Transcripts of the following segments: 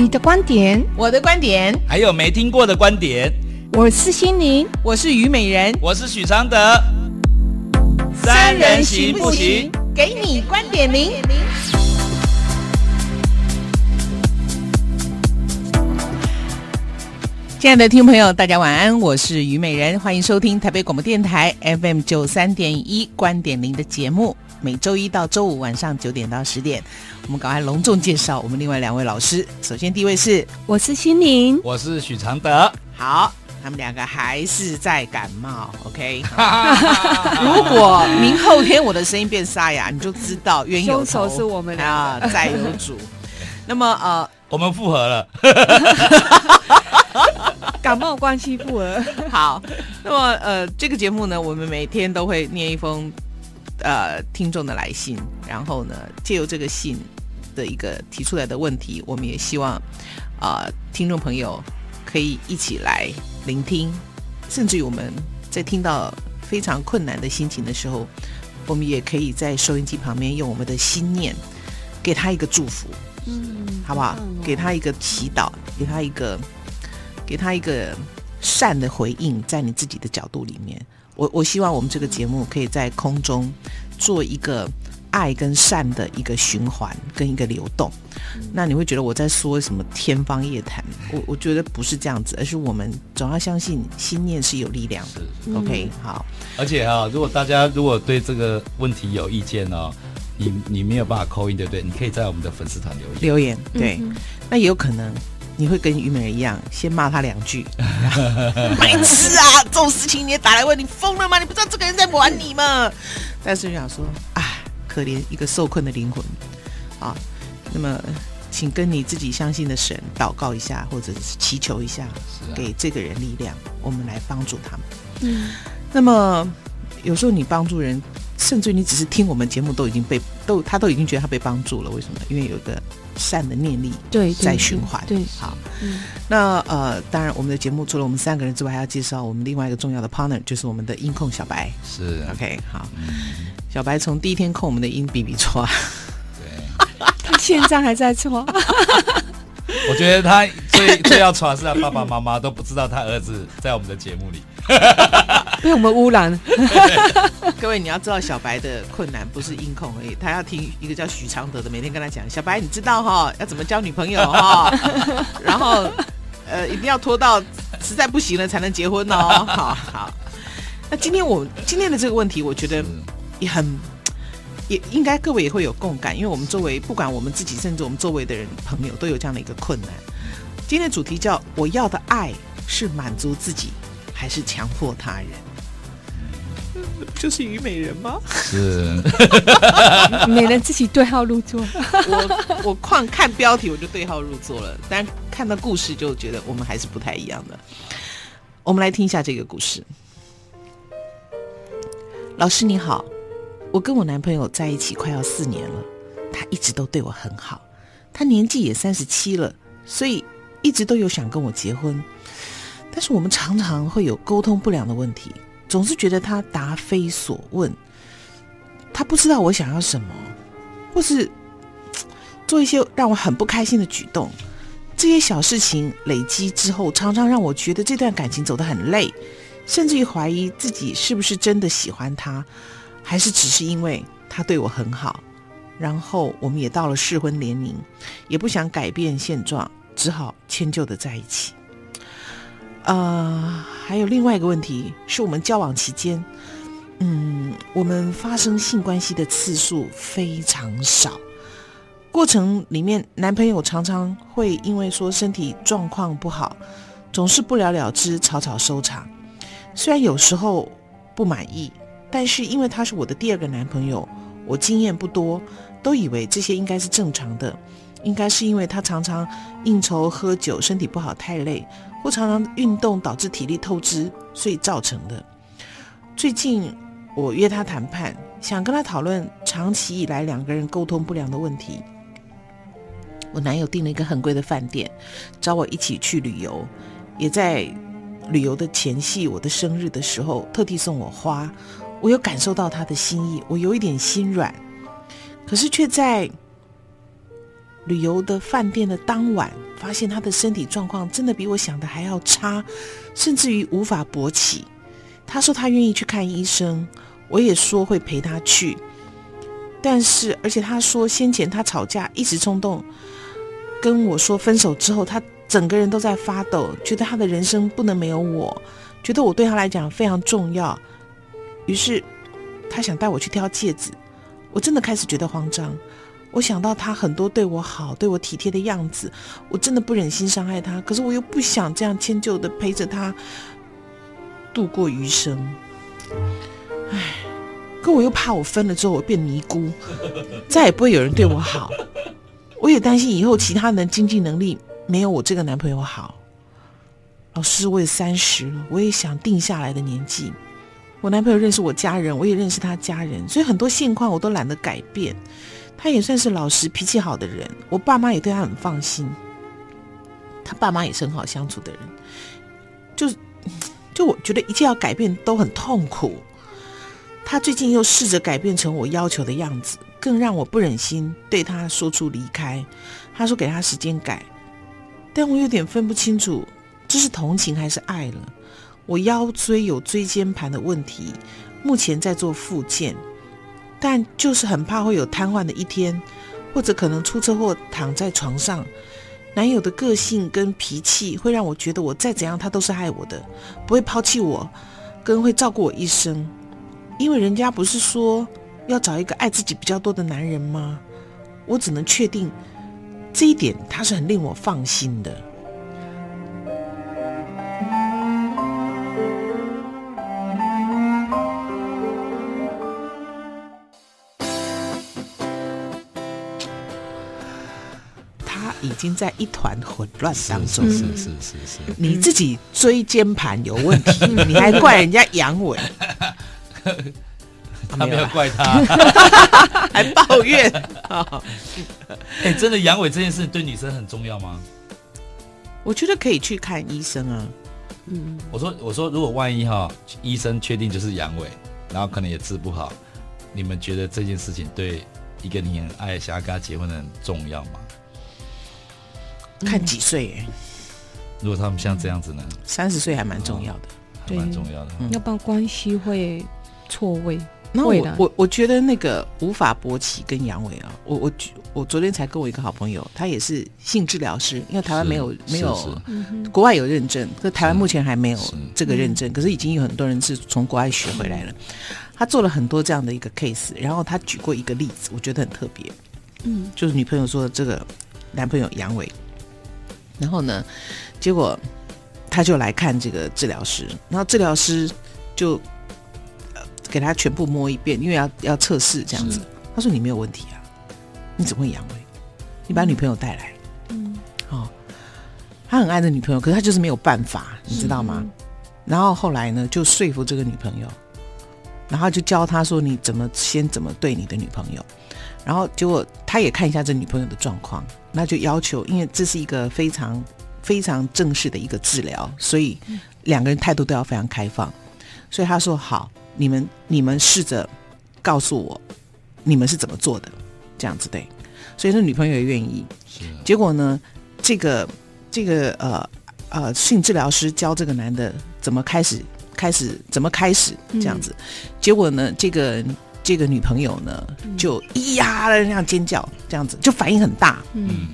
你的观点，我的观点，还有没听过的观点。我是心灵，我是虞美人，我是许常德。三人行不行？给你观点零。亲爱的听众朋友，大家晚安，我是虞美人，欢迎收听台北广播电台 FM 九三点一观点零的节目。每周一到周五晚上九点到十点，我们赶快隆重介绍我们另外两位老师。首先第一位是，我是心灵，我是许常德。好，他们两个还是在感冒。OK，如果明后天我的声音变沙哑，你就知道冤有头是我们啊，债有主。那么呃，我们复合了，感冒关系复合。好，那么呃，这个节目呢，我们每天都会念一封。呃，听众的来信，然后呢，借由这个信的一个提出来的问题，我们也希望啊、呃，听众朋友可以一起来聆听，甚至于我们在听到非常困难的心情的时候，我们也可以在收音机旁边用我们的心念给他一个祝福，嗯，好不好？哦、给他一个祈祷，给他一个给他一个善的回应，在你自己的角度里面。我我希望我们这个节目可以在空中做一个爱跟善的一个循环跟一个流动。那你会觉得我在说什么天方夜谭？我我觉得不是这样子，而是我们总要相信心念是有力量的。是 OK，好。而且啊，如果大家如果对这个问题有意见哦，你你没有办法 call in 对不对？你可以在我们的粉丝团留言。留言对，嗯、那也有可能。你会跟虞美人一样，先骂他两句，白痴啊！这种事情你也打来问，你疯了吗？你不知道这个人在玩你吗？但是就想说，啊，可怜一个受困的灵魂啊。那么，请跟你自己相信的神祷告一下，或者是祈求一下，给这个人力量，我们来帮助他们。嗯，那么有时候你帮助人，甚至于你只是听我们节目，都已经被都他都已经觉得他被帮助了。为什么？因为有个。善的念力对在循环，对，好，嗯、那呃，当然，我们的节目除了我们三个人之外，还要介绍我们另外一个重要的 partner，就是我们的音控小白。是，OK，好，嗯、小白从第一天控我们的音比比错，对，他现在还在错。我觉得他最最要传是他爸爸妈妈都不知道他儿子在我们的节目里。被我们污染。各位，你要知道小白的困难不是音控而已，他要听一个叫许常德的，每天跟他讲，小白，你知道哈，要怎么交女朋友哈，然后呃，一定要拖到实在不行了才能结婚哦。好好，那今天我今天的这个问题，我觉得也很也应该各位也会有共感，因为我们周围不管我们自己，甚至我们周围的人朋友都有这样的一个困难。今天的主题叫我要的爱是满足自己还是强迫他人？就是虞美人吗？是，美人自己对号入座。我我光看标题我就对号入座了，但看到故事就觉得我们还是不太一样的。我们来听一下这个故事。老师你好，我跟我男朋友在一起快要四年了，他一直都对我很好，他年纪也三十七了，所以一直都有想跟我结婚，但是我们常常会有沟通不良的问题。总是觉得他答非所问，他不知道我想要什么，或是做一些让我很不开心的举动。这些小事情累积之后，常常让我觉得这段感情走得很累，甚至于怀疑自己是不是真的喜欢他，还是只是因为他对我很好。然后我们也到了适婚年龄，也不想改变现状，只好迁就的在一起。呃，还有另外一个问题是我们交往期间，嗯，我们发生性关系的次数非常少，过程里面男朋友常常会因为说身体状况不好，总是不了了之，草草收场。虽然有时候不满意，但是因为他是我的第二个男朋友，我经验不多，都以为这些应该是正常的，应该是因为他常常应酬喝酒，身体不好太累。或常常运动导致体力透支，所以造成的。最近我约他谈判，想跟他讨论长期以来两个人沟通不良的问题。我男友订了一个很贵的饭店，找我一起去旅游，也在旅游的前夕，我的生日的时候特地送我花。我有感受到他的心意，我有一点心软，可是却在旅游的饭店的当晚。发现他的身体状况真的比我想的还要差，甚至于无法勃起。他说他愿意去看医生，我也说会陪他去。但是，而且他说先前他吵架一时冲动，跟我说分手之后，他整个人都在发抖，觉得他的人生不能没有我，觉得我对他来讲非常重要。于是，他想带我去挑戒指。我真的开始觉得慌张。我想到他很多对我好、对我体贴的样子，我真的不忍心伤害他。可是我又不想这样迁就的陪着他度过余生。唉，可我又怕我分了之后我变尼姑，再也不会有人对我好。我也担心以后其他人的经济能力没有我这个男朋友好。老师，我也三十了，我也想定下来的年纪。我男朋友认识我家人，我也认识他家人，所以很多现况我都懒得改变。他也算是老实、脾气好的人，我爸妈也对他很放心。他爸妈也是很好相处的人，就就我觉得一切要改变都很痛苦。他最近又试着改变成我要求的样子，更让我不忍心对他说出离开。他说给他时间改，但我有点分不清楚这是同情还是爱了。我腰椎有椎间盘的问题，目前在做复健。但就是很怕会有瘫痪的一天，或者可能出车祸躺在床上。男友的个性跟脾气会让我觉得我再怎样他都是爱我的，不会抛弃我，更会照顾我一生。因为人家不是说要找一个爱自己比较多的男人吗？我只能确定这一点，他是很令我放心的。经在一团混乱当中，是是是是，是，你自己椎间盘有问题，你还怪人家阳痿？他没有怪他，还抱怨。哎，真的阳痿这件事对女生很重要吗？我觉得可以去看医生啊。嗯，我说我说，如果万一哈，医生确定就是阳痿，然后可能也治不好，你们觉得这件事情对一个你很爱、想要跟他结婚的人重要吗？看几岁哎？如果他们像这样子呢？三十岁还蛮重要的，还蛮重要的。要不然关系会错位。那我我我觉得那个无法勃起跟阳痿啊，我我我昨天才跟我一个好朋友，他也是性治疗师，因为台湾没有没有，国外有认证，可台湾目前还没有这个认证，可是已经有很多人是从国外学回来了。他做了很多这样的一个 case，然后他举过一个例子，我觉得很特别。嗯，就是女朋友说的这个男朋友阳痿。然后呢，结果他就来看这个治疗师，然后治疗师就呃给他全部摸一遍，因为要要测试这样子。他说：“你没有问题啊，你怎么会阳痿？你把女朋友带来。”嗯，哦，他很爱这女朋友，可是他就是没有办法，你知道吗？然后后来呢，就说服这个女朋友，然后就教他说：“你怎么先怎么对你的女朋友。”然后结果他也看一下这女朋友的状况，那就要求，因为这是一个非常非常正式的一个治疗，所以两个人态度都要非常开放。所以他说：“好，你们你们试着告诉我，你们是怎么做的，这样子对。”所以说女朋友也愿意。是。结果呢，这个这个呃呃性治疗师教这个男的怎么开始开始怎么开始这样子，结果呢这个。这个女朋友呢，就咿呀的那样尖叫，这样子就反应很大。嗯，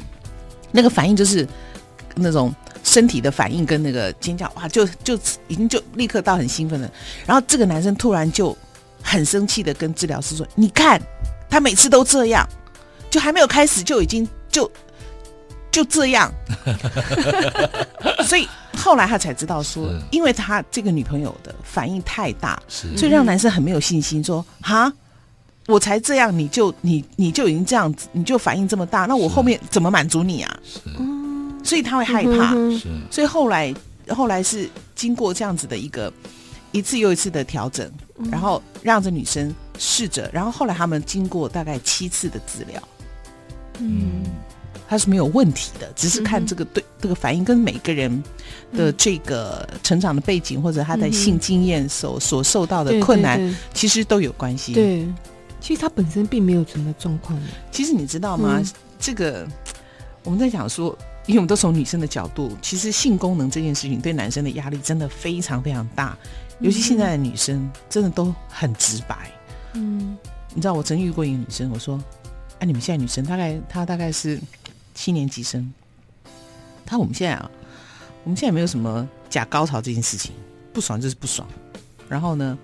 那个反应就是那种身体的反应跟那个尖叫，哇，就就已经就立刻到很兴奋了。然后这个男生突然就很生气的跟治疗师说：“你看，他每次都这样，就还没有开始就已经就就这样。”所以。后来他才知道说，因为他这个女朋友的反应太大，所以让男生很没有信心。说：“哈，我才这样，你就你你就已经这样子，你就反应这么大，那我后面怎么满足你啊？”所以他会害怕。所以后来后来是经过这样子的一个一次又一次的调整，然后让这女生试着，然后后来他们经过大概七次的治疗，嗯。他是没有问题的，只是看这个对这个反应跟每个人的这个成长的背景或者他的性经验所所受到的困难，其实都有关系。对，其实他本身并没有什么状况。其实你知道吗？这个我们在讲说，因为我们都从女生的角度，其实性功能这件事情对男生的压力真的非常非常大，尤其现在的女生真的都很直白。嗯，你知道我曾遇过一个女生，我说：“哎，你们现在女生大概她大概是七年级生，她我们现在啊，我们现在没有什么假高潮这件事情，不爽就是不爽。然后呢，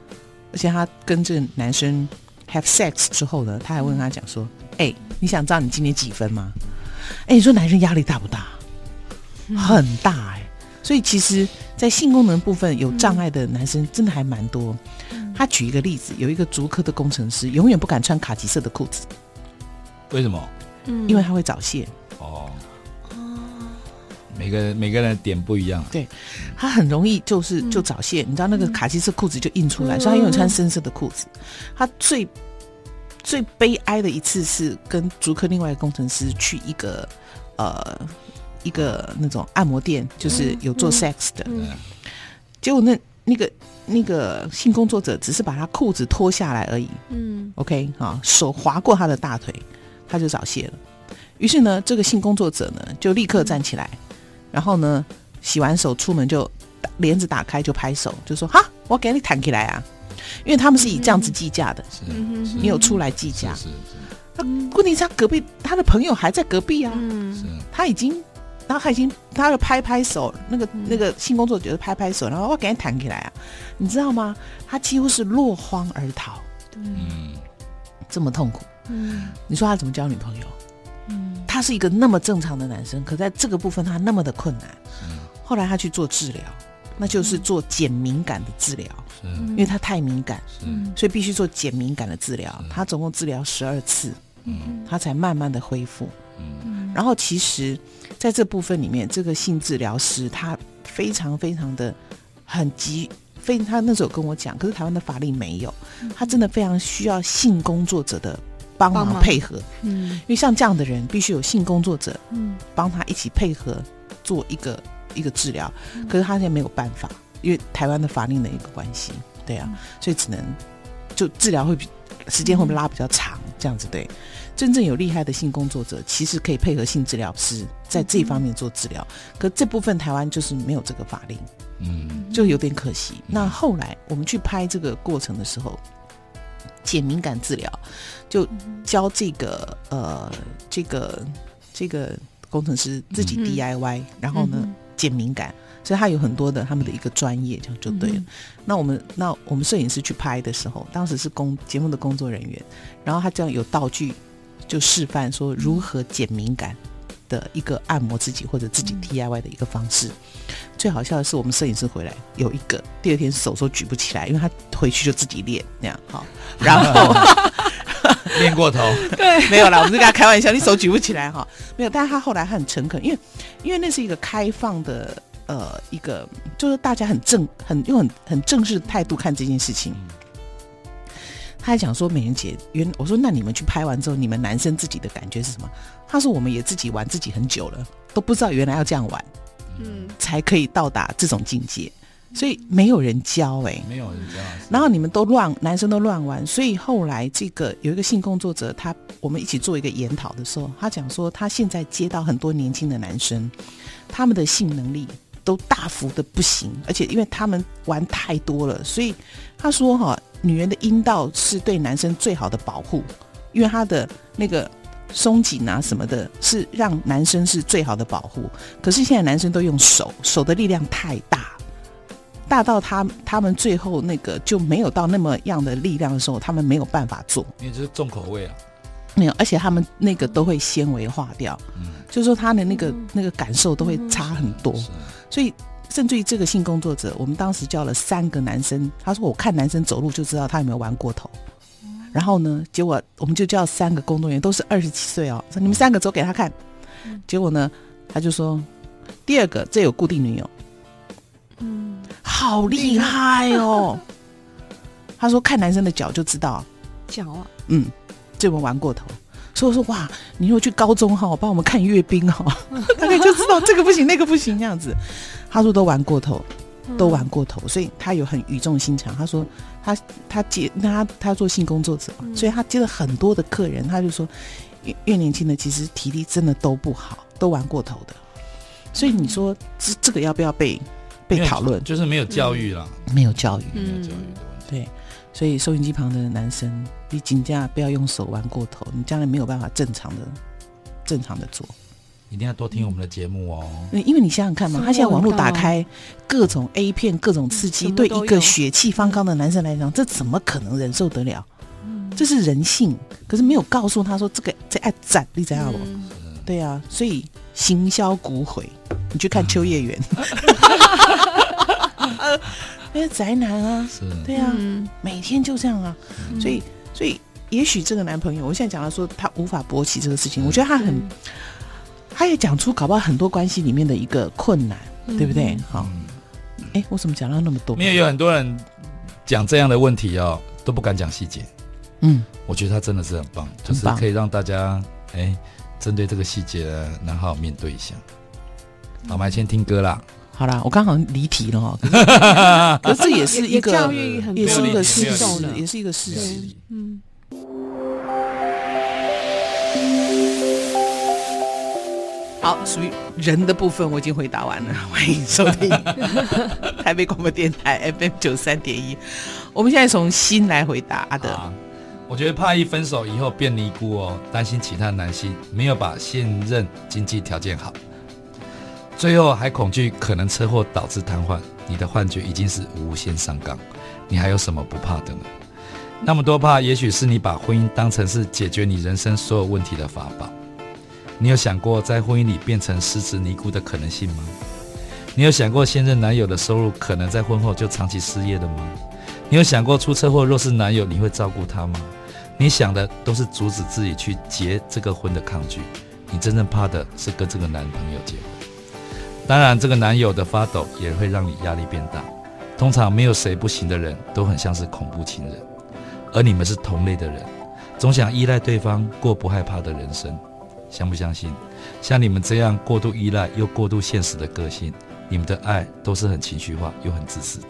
而且她跟这个男生 have sex 之后呢，他还问他讲说：‘哎，你想知道你今年几分吗？’哎，你说男生压力大不大？很大哎。所以其实，在性功能部分有障碍的男生真的还蛮多。”他举一个例子，有一个足科的工程师，永远不敢穿卡其色的裤子。为什么？嗯，因为他会早泄。哦。每个每个人点不一样。对，他很容易就是就早泄。你知道那个卡其色裤子就印出来，所以他永远穿深色的裤子。他最最悲哀的一次是跟竹科另外一个工程师去一个呃一个那种按摩店，就是有做 sex 的。结果那那个。那个性工作者只是把他裤子脱下来而已，嗯，OK，好，手划过他的大腿，他就早泄了。于是呢，这个性工作者呢就立刻站起来，然后呢洗完手出门就帘子打开就拍手，就说：“哈，我给你弹起来啊！”因为他们是以这样子计价的，你有出来计价。他问题是他隔壁他的朋友还在隔壁啊，他已经。然后他已经，他就拍拍手，那个那个性工作者就拍拍手，然后我赶紧弹起来啊，你知道吗？他几乎是落荒而逃，嗯，这么痛苦，嗯，你说他怎么交女朋友？嗯，他是一个那么正常的男生，可在这个部分他那么的困难，嗯，后来他去做治疗，那就是做减敏感的治疗，嗯，因为他太敏感，嗯，所以必须做减敏感的治疗，他总共治疗十二次，嗯，他才慢慢的恢复，嗯，然后其实。在这部分里面，这个性治疗师他非常非常的很急，非他那时候跟我讲，可是台湾的法律没有，他真的非常需要性工作者的帮忙配合，嗯，因为像这样的人必须有性工作者，嗯，帮他一起配合做一个一个治疗，可是他现在没有办法，因为台湾的法令的一个关系，对啊，所以只能就治疗会比时间会拉比较长，这样子对。真正有厉害的性工作者，其实可以配合性治疗师在这方面做治疗。可这部分台湾就是没有这个法令，嗯，就有点可惜。那后来我们去拍这个过程的时候，减敏感治疗就教这个呃这个这个工程师自己 DIY，然后呢减敏感，所以他有很多的他们的一个专业，这样就对了。那我们那我们摄影师去拍的时候，当时是工节目的工作人员，然后他这样有道具。就示范说如何减敏感的一个按摩自己或者自己 DIY 的一个方式。最好笑的是，我们摄影师回来有一个第二天手都举不起来，因为他回去就自己练那样好，然后 练过头。对，没有啦，我们是跟他开玩笑，你手举不起来哈，没有。但是他后来很诚恳，因为因为那是一个开放的呃一个，就是大家很正很用很很正式的态度看这件事情。他还讲说，美人姐，原我说那你们去拍完之后，你们男生自己的感觉是什么？他说我们也自己玩自己很久了，都不知道原来要这样玩，嗯，才可以到达这种境界。所以没有人教哎、欸，没有人教。然后你们都乱，男生都乱玩。所以后来这个有一个性工作者，他我们一起做一个研讨的时候，他讲说他现在接到很多年轻的男生，他们的性能力都大幅的不行，而且因为他们玩太多了，所以他说哈。女人的阴道是对男生最好的保护，因为他的那个松紧啊什么的，是让男生是最好的保护。可是现在男生都用手，手的力量太大，大到他他们最后那个就没有到那么样的力量的时候，他们没有办法做。因为这是重口味啊，没有，而且他们那个都会纤维化掉，嗯，就是说他的那个那个感受都会差很多，所以。甚至于这个性工作者，我们当时叫了三个男生，他说：“我看男生走路就知道他有没有玩过头。”然后呢，结果我们就叫三个工作人员，都是二十七岁哦，说：“你们三个走给他看。”结果呢，他就说：“第二个这有固定女友，嗯，好厉害哦。”他说：“看男生的脚就知道脚啊，嗯，这有没有玩过头。”所以我说：“哇，你如果去高中哈，帮我们看阅兵哈，大概就知道这个不行，那个不行这样子。”他说都玩过头，都玩过头，所以他有很语重心长。他说他他接他他做性工作者，所以他接了很多的客人。他就说越越年轻的其实体力真的都不好，都玩过头的。所以你说这这个要不要被被讨论？就是没有教育啦，没有教育，没有教育的问题。对，所以收音机旁的男生，你尽量不要用手玩过头，你将来没有办法正常的正常的做。一定要多听我们的节目哦。因为你想想看嘛，他现在网络打开，各种 A 片，各种刺激，对一个血气方刚的男生来讲，这怎么可能忍受得了？这是人性，可是没有告诉他说这个在爱斩你知道不？对啊，所以行销骨灰，你去看秋叶原，那些 宅男啊，对啊，每天就这样啊，所以所以也许这个男朋友，我现在讲到说他无法勃起这个事情，我觉得他很。他也讲出搞不好很多关系里面的一个困难，嗯、对不对？好，哎，我怎么讲到那么多？没有，有很多人讲这样的问题哦，都不敢讲细节。嗯，我觉得他真的是很棒，就是可以让大家哎，针对这个细节呢，然后面对一下。好，我们先听歌啦。好啦，我刚好离题了 哈。可是这也是一个教育，也是一个事实，也是一个事实。嗯。好，属于人的部分我已经回答完了，欢迎收听 台北广播电台 FM 九三点一。我们现在从心来回答阿德。我觉得怕一分手以后变尼姑哦，担心其他男性没有把现任经济条件好，最后还恐惧可能车祸导致瘫痪。你的幻觉已经是无限上纲，你还有什么不怕的呢？那么多怕，也许是你把婚姻当成是解决你人生所有问题的法宝。你有想过在婚姻里变成失职尼姑的可能性吗？你有想过现任男友的收入可能在婚后就长期失业了吗？你有想过出车祸若是男友，你会照顾他吗？你想的都是阻止自己去结这个婚的抗拒，你真正怕的是跟这个男朋友结婚。当然，这个男友的发抖也会让你压力变大。通常没有谁不行的人都很像是恐怖情人，而你们是同类的人，总想依赖对方过不害怕的人生。相不相信？像你们这样过度依赖又过度现实的个性，你们的爱都是很情绪化又很自私的，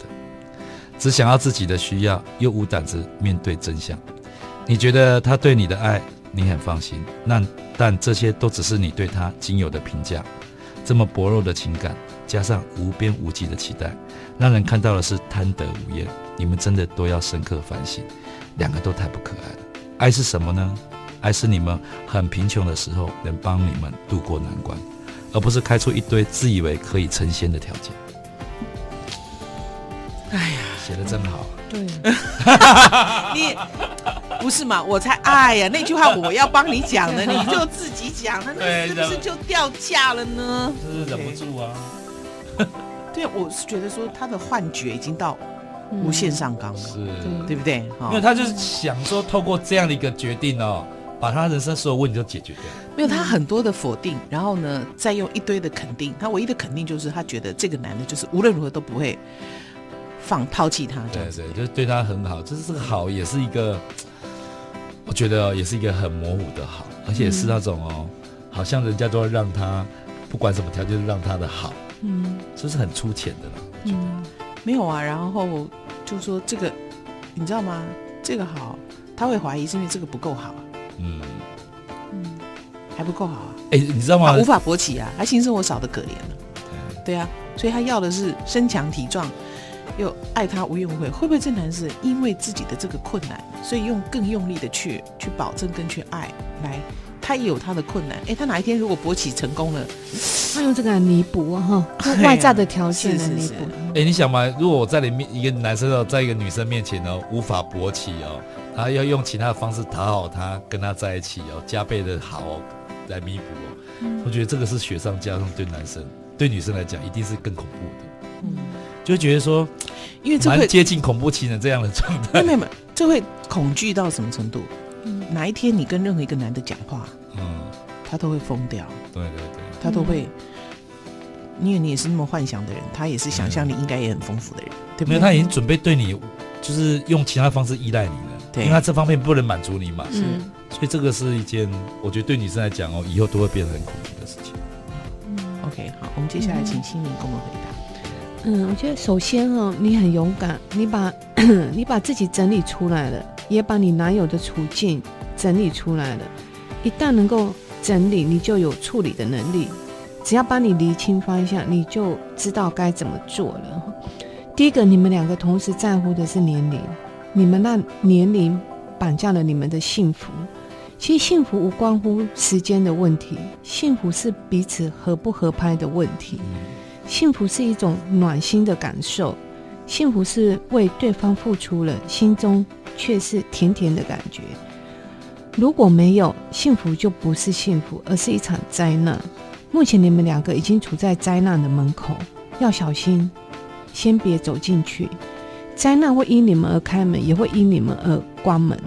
只想要自己的需要，又无胆子面对真相。你觉得他对你的爱，你很放心，那但这些都只是你对他仅有的评价。这么薄弱的情感，加上无边无际的期待，让人看到的是贪得无厌。你们真的都要深刻反省，两个都太不可爱了。爱是什么呢？爱是你们很贫穷的时候能帮你们渡过难关，而不是开出一堆自以为可以成仙的条件。哎呀，写的真好。对，你不是嘛？我才哎呀！那句话我要帮你讲的，你就自己讲，那你是不是就掉价了呢？是忍不住啊。对，我是觉得说他的幻觉已经到无限上纲了，是，对不对？因为他就是想说，透过这样的一个决定哦。把他人生所有问题都解决掉，没有他很多的否定，然后呢，再用一堆的肯定。他唯一的肯定就是他觉得这个男的，就是无论如何都不会放抛弃他。对对，就是对他很好。就是这个好，也是一个，我觉得也是一个很模糊的好，而且是那种哦，好像人家都要让他不管什么条件让他的好，嗯，这是很粗浅的了。嗯，没有啊。然后就说这个，你知道吗？这个好，他会怀疑是因为这个不够好。嗯嗯，还不够好啊！哎、欸，你知道吗？无法勃起啊，他性生活少的可怜了。对，对啊，所以他要的是身强体壮，又爱他无怨无悔。会不会这男生因为自己的这个困难，所以用更用力的去去保证跟去爱来？他也有他的困难。哎、欸，他哪一天如果勃起成功了，他用这个来弥补啊，哈，外在的条件来弥补。哎、欸，你想嘛，如果我在里面一个男生哦，在一个女生面前呢，无法勃起哦。他要用其他的方式讨好她，跟她在一起哦，加倍的好哦，来弥补哦。嗯、我觉得这个是雪上加霜，对男生、对女生来讲，一定是更恐怖的。嗯，就觉得说，因为这会接近恐怖情人这样的状态。没有没有，这会恐惧到什么程度？嗯，哪一天你跟任何一个男的讲话，嗯，他都会疯掉。对对对，他都会，因为你也是那么幻想的人，他也是想象力应该也很丰富的人，嗯、对不对？没有，他已经准备对你，就是用其他方式依赖你了。对，因为他这方面不能满足你嘛，是，所以这个是一件我觉得对女生来讲哦，以后都会变得很恐怖的事情。嗯，OK，好，我们接下来请心灵跟我们回答。嗯，我觉得首先哦，你很勇敢，你把 你把自己整理出来了，也把你男友的处境整理出来了。一旦能够整理，你就有处理的能力。只要帮你厘清方向，你就知道该怎么做了。第一个，你们两个同时在乎的是年龄，你们让年龄绑架了你们的幸福。其实幸福无关乎时间的问题，幸福是彼此合不合拍的问题。幸福是一种暖心的感受，幸福是为对方付出了，心中却是甜甜的感觉。如果没有幸福，就不是幸福，而是一场灾难。目前你们两个已经处在灾难的门口，要小心，先别走进去。灾难会因你们而开门，也会因你们而关门。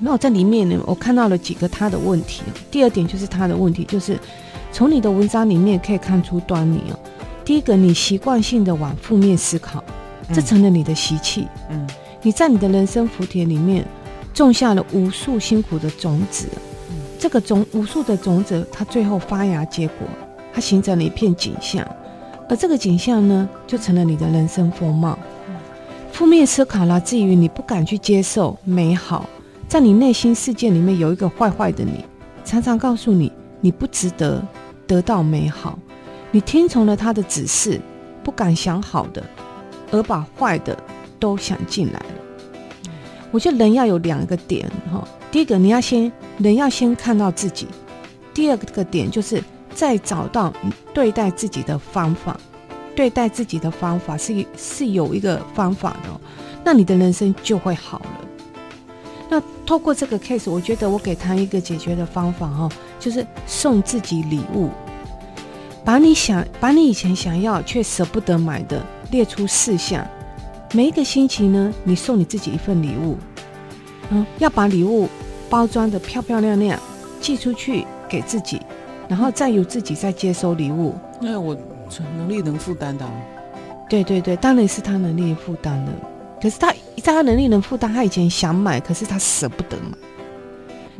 那我在里面呢，我看到了几个他的问题。第二点就是他的问题，就是从你的文章里面可以看出端倪哦。第一个，你习惯性的往负面思考，这成了你的习气。嗯，你在你的人生福田里面种下了无数辛苦的种子。嗯，这个种无数的种子，它最后发芽结果，它形成了一片景象，而这个景象呢，就成了你的人生风貌。负面思考来自于你不敢去接受美好。在你内心世界里面有一个坏坏的你，常常告诉你你不值得得到美好，你听从了他的指示，不敢想好的，而把坏的都想进来了。我觉得人要有两个点哈，第一个你要先人要先看到自己，第二个点就是再找到对待自己的方法，对待自己的方法是是有一个方法的，那你的人生就会好了。那透过这个 case，我觉得我给他一个解决的方法哈，就是送自己礼物，把你想把你以前想要却舍不得买的列出四项，每一个星期呢，你送你自己一份礼物，嗯，要把礼物包装的漂漂亮亮，寄出去给自己，然后再由自己再接收礼物。那我能力能负担的？对对对，当然是他能力负担的。可是他在他能力能负担，他以前想买，可是他舍不得买。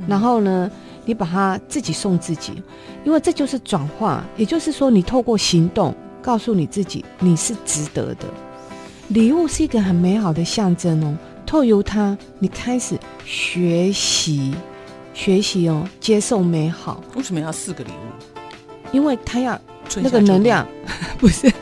然后呢，你把它自己送自己，因为这就是转化，也就是说，你透过行动告诉你自己，你是值得的。礼物是一个很美好的象征哦，透由它，你开始学习，学习哦，接受美好。为什么要四个礼物？因为他要那个能量，不是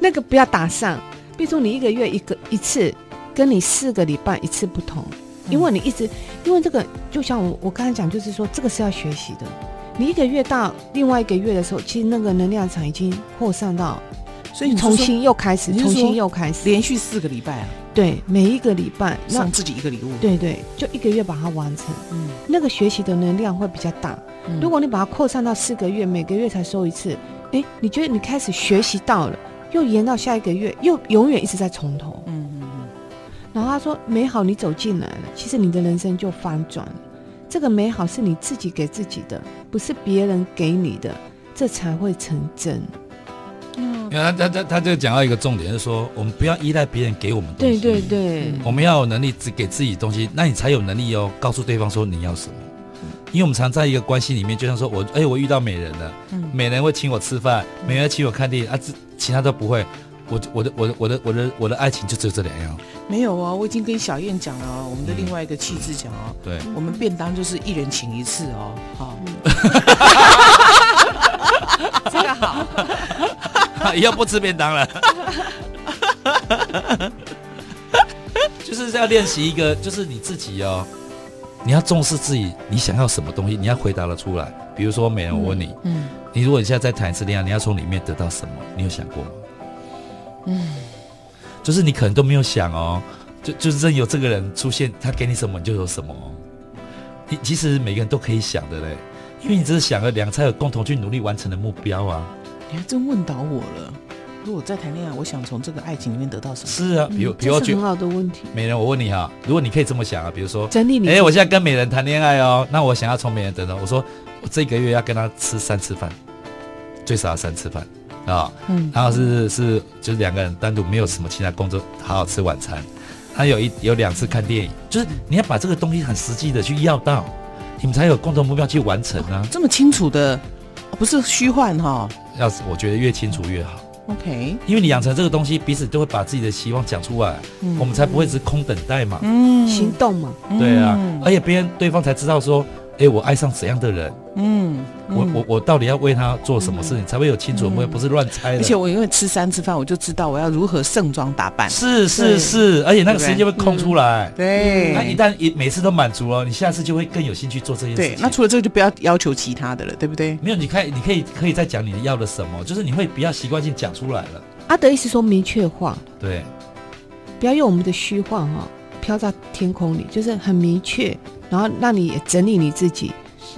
那个不要打上。比如说你一个月一个一次，跟你四个礼拜一次不同，因为你一直，因为这个就像我我刚才讲，就是说这个是要学习的。你一个月到另外一个月的时候，其实那个能量场已经扩散到，所以你重新又开始，重新又开始，连续四个礼拜啊。对，每一个礼拜送自己一个礼物。对对，就一个月把它完成。嗯，那个学习的能量会比较大。如果你把它扩散到四个月，每个月才收一次，哎，你觉得你开始学习到了。又延到下一个月，又永远一直在从头。嗯嗯嗯。然后他说：“美好，你走进来了，其实你的人生就翻转了。这个美好是你自己给自己的，不是别人给你的，这才会成真。”嗯，他他他他就讲到一个重点，就是说我们不要依赖别人给我们东西。对对对。我们要有能力只给自己东西，那你才有能力哦，告诉对方说你要什么。因为我们常在一个关系里面，就像说我哎，我遇到美人了，美人会请我吃饭，美人请我看电影啊，这。其他都不会，我我的我的我的我的我的爱情就只有这两样。没有哦，我已经跟小燕讲了哦，我们的另外一个气质讲哦，对，我们便当就是一人请一次哦，好，这个好，以后不吃便当了，就是要练习一个，就是你自己哦，你要重视自己，你想要什么东西，你要回答得出来。比如说，美人，我问你，嗯。嗯你如果你现在再谈一次恋爱，你要从里面得到什么？你有想过吗？嗯，就是你可能都没有想哦，就就是真有这个人出现，他给你什么你就有什么哦。你其实每个人都可以想的嘞，因为你只是想了两个才有共同去努力完成的目标啊。你还真问倒我了。如果再谈恋爱，我想从这个爱情里面得到什么？是啊，比如比如，这是很好的问题。美人，我问你哈，如果你可以这么想啊，比如说，整理你，哎，我现在跟美人谈恋爱哦，那我想要从美人得到，我说我这个月要跟他吃三次饭。最少要三次饭啊，哦、嗯，然后是是就是两个人单独没有什么其他工作，好好吃晚餐。他有一有两次看电影，就是你要把这个东西很实际的去要到，你们才有共同目标去完成啊。这么清楚的，不是虚幻哈、哦。要是我觉得越清楚越好。OK，因为你养成这个东西，彼此都会把自己的希望讲出来，嗯、我们才不会只是空等待嘛。嗯，行动嘛。对啊，而且别人对方才知道说。哎，我爱上怎样的人？嗯，我我我到底要为他做什么事情，才会有清楚？我也不是乱猜的。而且我因为吃三次饭，我就知道我要如何盛装打扮。是是是，而且那个时间就会空出来。对，那一旦一每次都满足了，你下次就会更有兴趣做这件事情。对，那除了这个就不要要求其他的了，对不对？没有，你可以你可以可以再讲你要的什么，就是你会比较习惯性讲出来了。阿德意思说明确化，对，不要用我们的虚幻哈飘在天空里，就是很明确，然后让你整理你自己，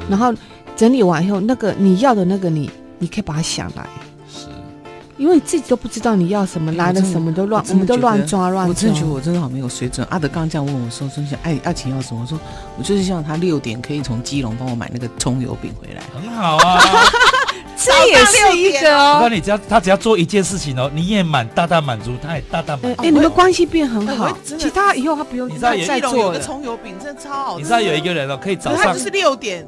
然后。整理完以后，那个你要的那个你，你可以把它想来。是，因为你自己都不知道你要什么，来了什么都乱，我们都乱抓乱抓。我真的觉得我真的好没有水准。阿德刚刚这样问我说：“说想爱爱情要什么？”我说：“我就是希望他六点可以从基隆帮我买那个葱油饼回来。”很好啊，这也是一个哦。我告诉你，只要他只要做一件事情哦，你也满大大满足，他也大大满足。哎，你们关系变很好，其他以后他不用。你知道有基隆有个葱油饼真的超好吃。你知道有一个人哦，可以早上就是六点。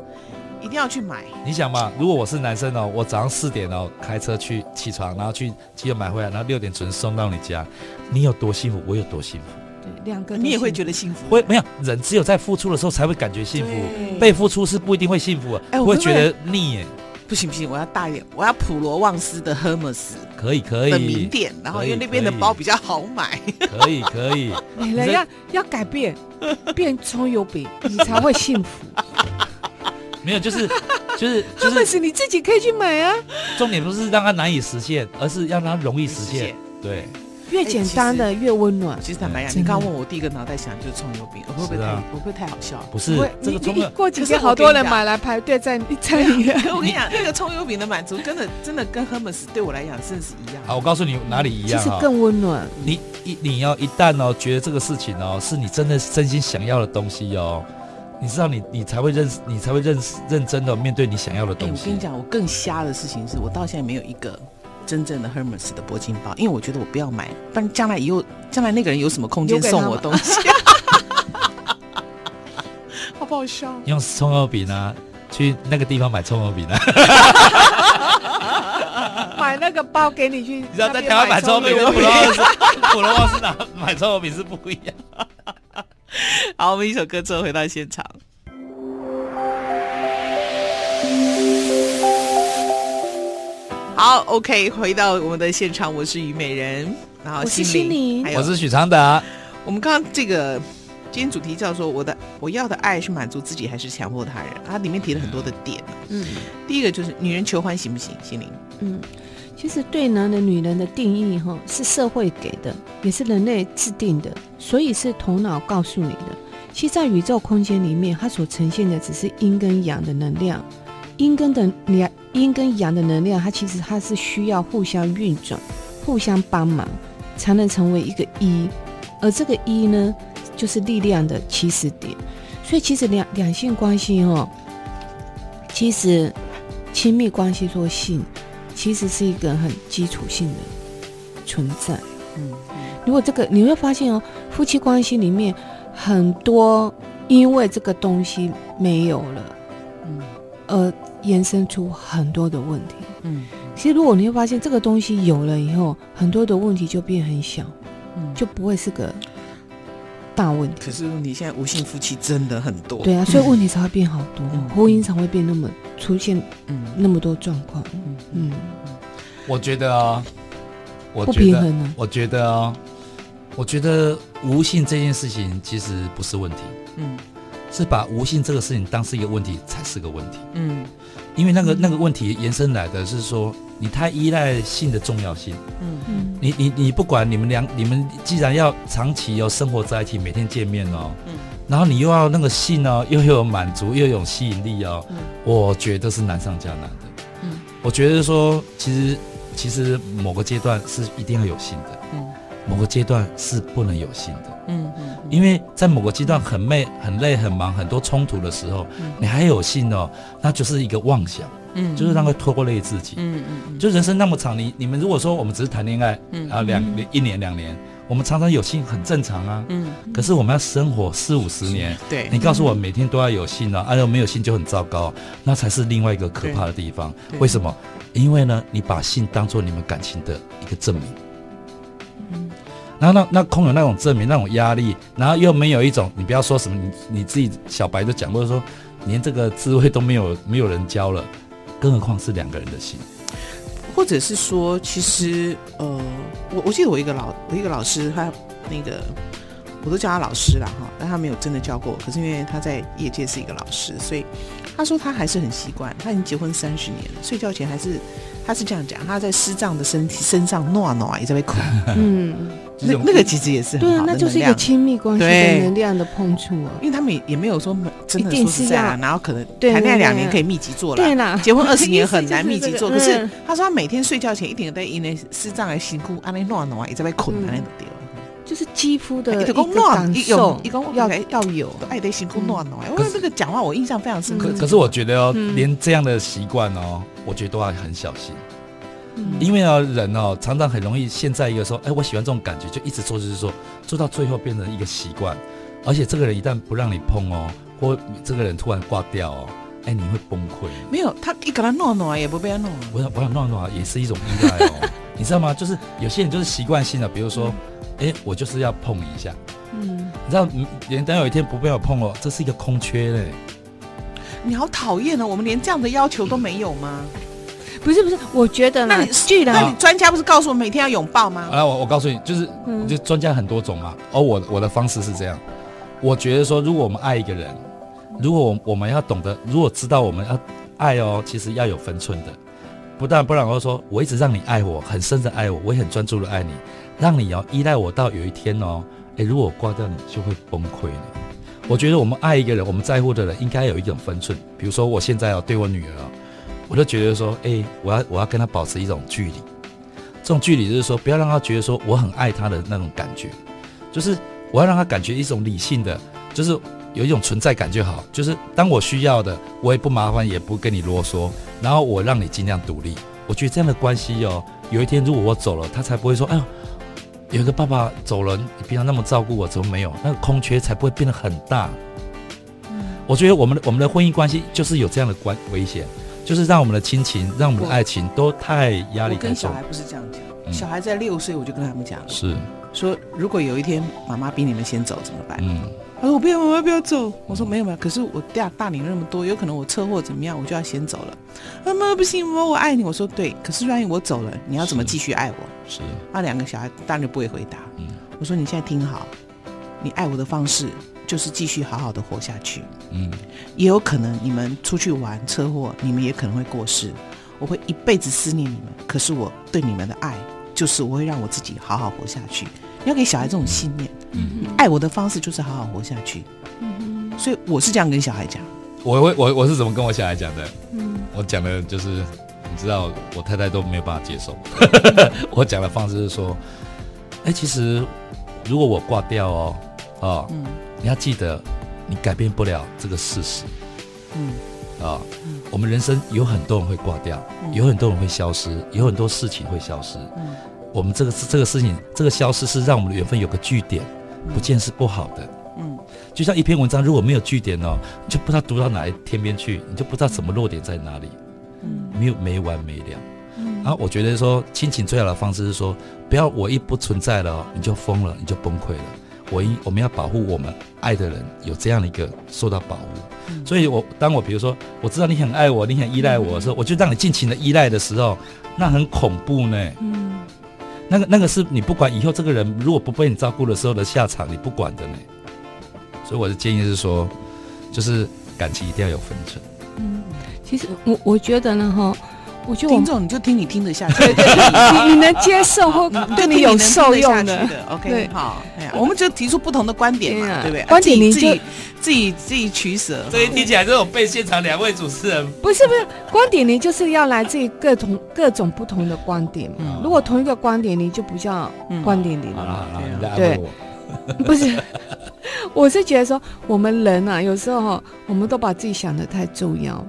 一定要去买。你想嘛，如果我是男生哦，我早上四点哦开车去起床，然后去基隆买回来，然后六点准时送到你家，你有多幸福，我有多幸福。对，两个你也会觉得幸福。会没有人只有在付出的时候才会感觉幸福，被付出是不一定会幸福的。哎，我会觉得腻耶。不行不行，我要大一点，我要普罗旺斯的 Hermes。可以可以。的名店，然后因为那边的包比较好买。可以可以。你人要要改变，变葱油饼，你才会幸福。没有，就是就是就是，但是你自己可以去买啊。重点不是让它难以实现，而是让它容易实现。对，越简单的越温暖。其实坦白讲，你刚刚问我第一个脑袋想就是葱油饼，我会不会太我会不会太好笑？不是，这个葱油过几天好多人买来排队在 在里。我跟你讲，那个葱油饼的满足，真的真的跟 Hermes 对我来讲真的是一样。好，我告诉你哪里一样，其实更温暖。你一你要一旦哦觉得这个事情哦是你真的真心想要的东西哦。你知道你，你你才会认识，你才会认识认真的面对你想要的东西。欸、我跟你讲，我更瞎的事情是我到现在没有一个真正的 Hermes 的铂金包，因为我觉得我不要买，不然将来以后，将来那个人有什么空间送我东西？好不好笑？用葱油饼呢？去那个地方买葱油饼呢？买那个包给你去。你知道在台湾买葱油饼跟普罗旺斯，普罗旺斯哪买葱油饼是不一样。好，我们一首歌之后回到现场。好，OK，回到我们的现场，我是虞美人，然后心灵，我是许常德。我们刚刚这个今天主题叫做“我的我要的爱是满足自己还是强迫他人”，它里面提了很多的点。嗯，第一个就是女人求欢行不行？心灵，嗯。其实对男人、女人的定义，哈，是社会给的，也是人类制定的，所以是头脑告诉你的。其实，在宇宙空间里面，它所呈现的只是阴跟阳的能量，阴跟的阳，阴跟阳的能量，它其实它是需要互相运转、互相帮忙，才能成为一个一。而这个一呢，就是力量的起始点。所以，其实两两性关系，哦，其实亲密关系说性。其实是一个很基础性的存在。嗯，如果这个你会发现哦，夫妻关系里面很多因为这个东西没有了，嗯，而延伸出很多的问题。嗯，其实如果你会发现这个东西有了以后，很多的问题就变很小，嗯，就不会是个大问题。可是你现在无性夫妻真的很多，对啊，所以问题才会变好多，婚姻才会变那么出现嗯。那么多状况。嗯，我觉得啊，我觉得，我觉得啊，我觉得无性这件事情其实不是问题，嗯，是把无性这个事情当是一个问题才是个问题，嗯，因为那个那个问题延伸来的是说你太依赖性的重要性，嗯。嗯，你你你不管你们两你们既然要长期要生活在一起，每天见面哦，嗯，然后你又要那个性哦，又有满足又有吸引力哦，嗯。我觉得是难上加难的。嗯。我觉得说，其实其实某个阶段是一定要有性的，嗯，某个阶段是不能有性的，因为在某个阶段很累、很累、很忙、很多冲突的时候，你还有信哦，那就是一个妄想，嗯，就是让它拖累自己，嗯嗯，就人生那么长，你你们如果说我们只是谈恋爱，嗯，然后两一年两年。我们常常有性很正常啊，嗯，可是我们要生活四五十年，对，你告诉我每天都要有性啊，哎呦没有性就很糟糕，那才是另外一个可怕的地方。为什么？因为呢，你把性当做你们感情的一个证明，嗯，然后那那空有那种证明那种压力，然后又没有一种，你不要说什么，你你自己小白都讲过说，连这个智慧都没有没有人教了，更何况是两个人的心。或者是说，其实呃，我我记得我一个老我一个老师，他那个我都叫他老师了哈，但他没有真的教过我。可是因为他在业界是一个老师，所以他说他还是很习惯。他已经结婚三十年了，睡觉前还是他是这样讲，他在师丈的身体身上暖暖也在被哭。嗯，那那个其实也是很好的，对啊，那就是一个亲密关系的能量的碰触啊。因为他们也没有说真的说实在啊，然后可能谈恋爱两年可以密集做了，对啦，结婚二十年 很难密集做。可是他说他每天睡觉前一定在因为师丈的辛苦，安尼暖暖也在被捆，安内都掉。就是肌肤的一个感受，要要有爱得辛苦暖暖。因为这个讲话我印象非常深刻。可是我觉得哦，连这样的习惯哦，我觉得都要很小心。因为啊，人哦，常常很容易陷在一个说，哎，我喜欢这种感觉，就一直做，就是说，做到最后变成一个习惯。而且这个人一旦不让你碰哦，或这个人突然挂掉哦，哎，你会崩溃。没有，他一给他弄弄也不被他弄。不想我想弄弄也是一种依赖哦。你知道吗？就是有些人就是习惯性的，比如说，哎，我就是要碰一下。嗯。你知道，连等有一天不被我碰了，这是一个空缺嘞。你好讨厌哦！我们连这样的要求都没有吗？不是不是，我觉得那你既然那你专家不是告诉我每天要拥抱吗？啊，我我告诉你，就是就专家很多种嘛。而我我的方式是这样，我觉得说，如果我们爱一个人，如果我我们要懂得，如果知道我们要爱哦，其实要有分寸的，不但不然我说，我一直让你爱我，很深的爱我，我也很专注的爱你，让你要依赖我到有一天哦，诶，如果我挂掉你就会崩溃了。我觉得我们爱一个人，我们在乎的人应该有一种分寸。比如说我现在要对我女儿。我就觉得说，哎、欸，我要我要跟她保持一种距离，这种距离就是说，不要让她觉得说我很爱她的那种感觉，就是我要让她感觉一种理性的，就是有一种存在感就好。就是当我需要的，我也不麻烦，也不跟你啰嗦，然后我让你尽量独立。我觉得这样的关系哦，有一天如果我走了，她才不会说，哎呦，有一个爸爸走了，你平常那么照顾我，怎么没有？那个空缺才不会变得很大。嗯，我觉得我们的我们的婚姻关系就是有这样的关危险。就是让我们的亲情，让我们的爱情都太压力太重。我跟小孩不是这样讲，嗯、小孩在六岁我就跟他们讲了，是说如果有一天妈妈比你们先走怎么办？嗯，他说我不要，我要不要走。我说没有没有，可是我大大你那么多，有可能我车祸怎么样，我就要先走了。妈妈不行，妈妈我爱你。我说对，可是万一我走了，你要怎么继续爱我？是，那两个小孩当然不会回答。嗯，我说你现在听好，你爱我的方式。就是继续好好的活下去，嗯，也有可能你们出去玩车祸，你们也可能会过世，我会一辈子思念你们。可是我对你们的爱，就是我会让我自己好好活下去。你要给小孩这种信念，嗯，爱我的方式就是好好活下去，嗯，所以我是这样跟小孩讲。我我我我是怎么跟我小孩讲的？嗯，我讲的就是你知道，我太太都没有办法接受。我讲的方式是说，哎，其实如果我挂掉哦，哦，嗯。你要记得，你改变不了这个事实。嗯，啊、哦，嗯、我们人生有很多人会挂掉，嗯、有很多人会消失，有很多事情会消失。嗯，我们这个是这个事情，这个消失是让我们的缘分有个据点，不见是不好的。嗯，就像一篇文章如果没有据点哦，你就不知道读到哪一天边去，你就不知道什么落点在哪里。嗯，没有没完没了。嗯，啊，我觉得说亲情最好的方式是说，不要我一不存在了，你就疯了，你就崩溃了。我应我们要保护我们爱的人有这样的一个受到保护，嗯、所以我当我比如说我知道你很爱我，你很依赖我的时候，嗯、我就让你尽情的依赖的时候，那很恐怖呢。嗯，那个那个是你不管以后这个人如果不被你照顾的时候的下场，你不管的呢。所以我的建议是说，就是感情一定要有分寸。嗯，其实我我觉得呢，哈。我觉得听众你就听你听得下去，你你能接受或对你有受用的，OK，好，我们就提出不同的观点嘛，对不对？观点你自己自己自己取舍。所以听起来这种被现场两位主持人不是不是观点，你就是要来自于各种各种不同的观点嘛。如果同一个观点，你就不叫观点里了。对，不是，我是觉得说我们人啊，有时候我们都把自己想的太重要。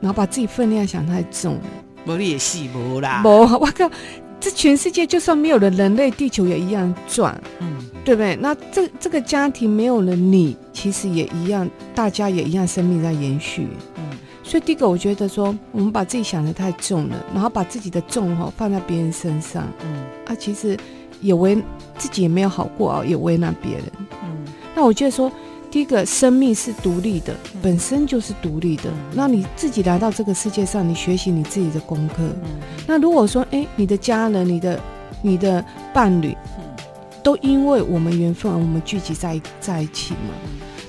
嗯，然后把自己分量想太重了，无你也是无啦，无我靠，这全世界就算没有了人类，地球也一样转，嗯，对不对？那这这个家庭没有了你，其实也一样，大家也一样，生命在延续，嗯。所以第一个，我觉得说，我们把自己想的太重了，然后把自己的重哈放在别人身上，嗯，啊，其实也为自己也没有好过啊，也为难别人，嗯。那我觉得说。第一个，生命是独立的，本身就是独立的。那你自己来到这个世界上，你学习你自己的功课。那如果说，哎，你的家人、你的、你的伴侣，都因为我们缘分而我们聚集在在一起嘛？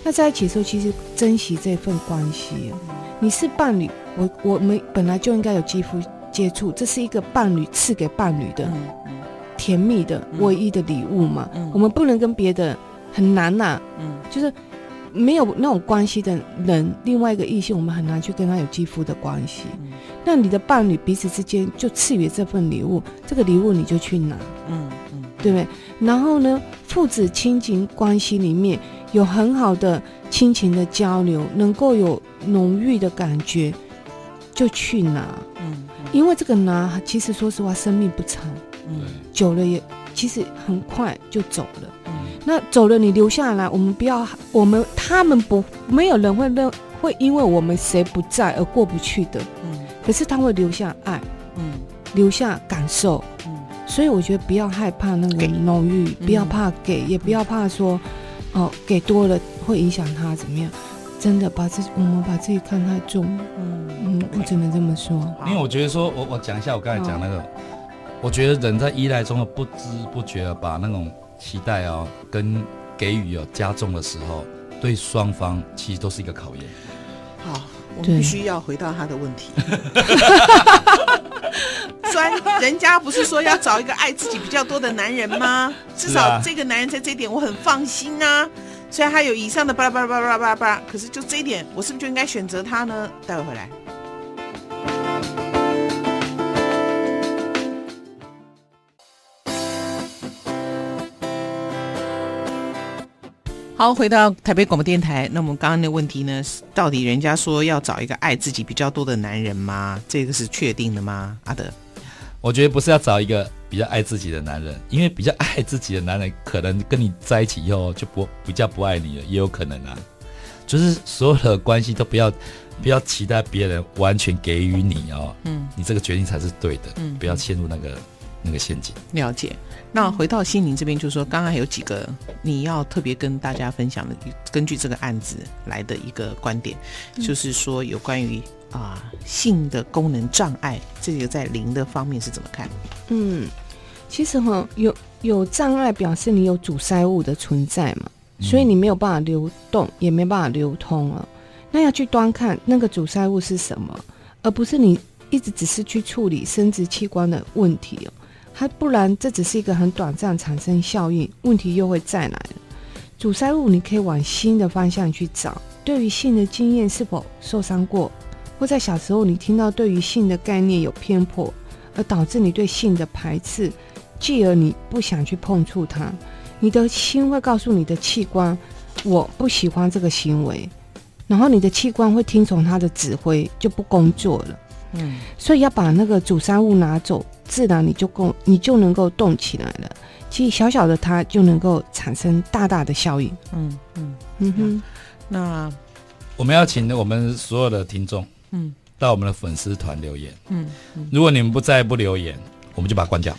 那在一起的时候，其实珍惜这份关系。你是伴侣，我我们本来就应该有肌肤接触，这是一个伴侣赐给伴侣的甜蜜的唯一的礼物嘛？我们不能跟别的很难呐，嗯，就是。没有那种关系的人，另外一个异性，我们很难去跟他有肌肤的关系。嗯、那你的伴侣彼此之间就赐予这份礼物，这个礼物你就去拿，嗯嗯，对不对？然后呢，父子亲情关系里面有很好的亲情的交流，能够有浓郁的感觉，就去拿，嗯，嗯因为这个拿，其实说实话，生命不长，嗯，久了也其实很快就走了。那走了，你留下来，我们不要，我们他们不，没有人会认，会因为我们谁不在而过不去的。嗯，可是他会留下爱，嗯，留下感受，嗯，所以我觉得不要害怕那个浓郁，不要怕给，也不要怕说，哦，给多了会影响他怎么样？真的把自己，我们把自己看太重，嗯。嗯，我只能这么说。因为我觉得说，我我讲一下我刚才讲那个，我觉得人在依赖中的不知不觉的把那种。期待哦，跟给予有加重的时候，对双方其实都是一个考验。好，我们必须要回到他的问题。专人家不是说要找一个爱自己比较多的男人吗？至少这个男人在这一点我很放心啊。虽然他有以上的巴拉巴拉巴拉巴拉巴拉，可是就这一点，我是不是就应该选择他呢？待会回来。好，回到台北广播电台。那我们刚刚的问题呢？到底人家说要找一个爱自己比较多的男人吗？这个是确定的吗？阿德，我觉得不是要找一个比较爱自己的男人，因为比较爱自己的男人，可能跟你在一起以后就不比较不爱你了，也有可能啊。就是所有的关系都不要不要期待别人完全给予你哦，嗯，你这个决定才是对的，嗯，不要陷入那个那个陷阱。了解。那回到心灵这边，就是说刚刚有几个你要特别跟大家分享的，根据这个案子来的一个观点，就是说有关于啊、呃、性的功能障碍，这个在灵的方面是怎么看？嗯，其实哈有有障碍表示你有阻塞物的存在嘛，所以你没有办法流动，也没办法流通了。那要去端看那个阻塞物是什么，而不是你一直只是去处理生殖器官的问题哦。它不然，这只是一个很短暂产生效应，问题又会再来了。阻塞物，你可以往新的方向去找。对于性的经验是否受伤过，或在小时候你听到对于性的概念有偏颇，而导致你对性的排斥，继而你不想去碰触它，你的心会告诉你的器官，我不喜欢这个行为，然后你的器官会听从它的指挥，就不工作了。嗯，所以要把那个阻塞物拿走。自然你就够，你就能够动起来了。其实小小的它就能够产生大大的效应。嗯嗯嗯哼。那我们要请我们所有的听众，嗯，到我们的粉丝团留言。嗯，如果你们不再不留言，我们就把它关掉。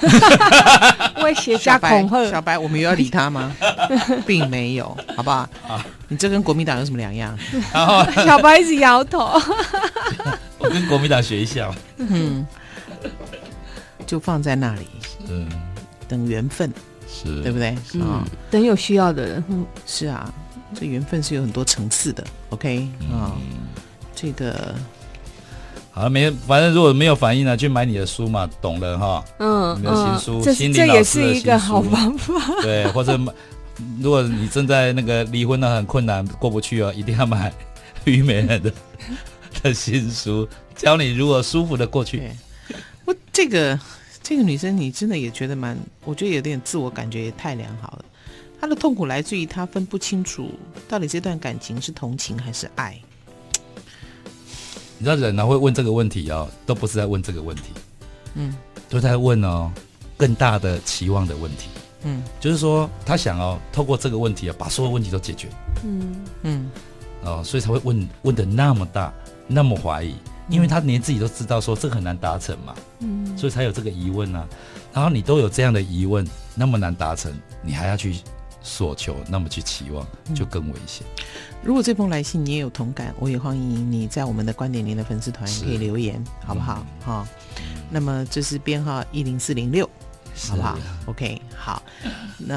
威胁加恐吓，小白，我们有要理他吗？并没有，好不好？啊，你这跟国民党有什么两样？然后小白一直摇头。我跟国民党学一下，嗯，就放在那里，嗯，等缘分，是。对不对？嗯，等有需要的人，嗯，是啊，这缘分是有很多层次的，OK？啊，这个好，没，反正如果没有反应呢，去买你的书嘛，懂了哈，嗯，你的新书，心灵老师的新书，这也是一个好方法，对，或者如果你正在那个离婚呢很困难过不去哦，一定要买 虞美人的。的新书教你如何舒服的过去。我这个这个女生，你真的也觉得蛮，我觉得有点自我感觉也太良好了。她的痛苦来自于她分不清楚到底这段感情是同情还是爱。你知道人呢会问这个问题哦，都不是在问这个问题，嗯，都在问哦更大的期望的问题，嗯，就是说他想哦透过这个问题啊把所有问题都解决，嗯嗯，哦，所以才会问问的那么大。那么怀疑，因为他连自己都知道说这个很难达成嘛，嗯，所以才有这个疑问啊。然后你都有这样的疑问，那么难达成，你还要去索求那么去期望，就更危险。如果这封来信你也有同感，我也欢迎你在我们的观点您的粉丝团可以留言，好不好？哈、嗯哦，那么这是编号一零四零六，好不好？OK，好，那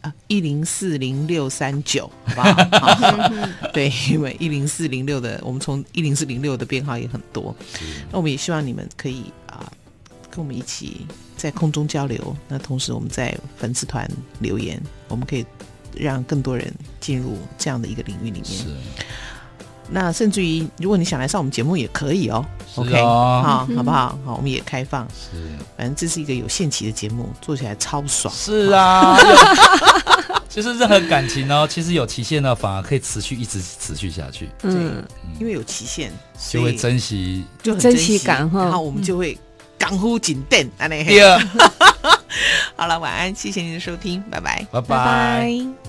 啊一零四零六三九，好不好？好 对，因为一零四零六的，我们从一零四零六的编号也很多，那我们也希望你们可以啊，跟我们一起在空中交流。那同时我们在粉丝团留言，我们可以。让更多人进入这样的一个领域里面。是。那甚至于，如果你想来上我们节目也可以哦。哦 OK，好，好不好？好，我们也开放。是。反正这是一个有限期的节目，做起来超爽。是啊。就是任何感情呢，其实有期限呢，反而可以持续一直持续下去。嗯。因为有期限，就会珍惜，就很珍惜感哈。然后我们就会港呼紧电，安内。好了，晚安，谢谢您的收听，拜拜，拜拜。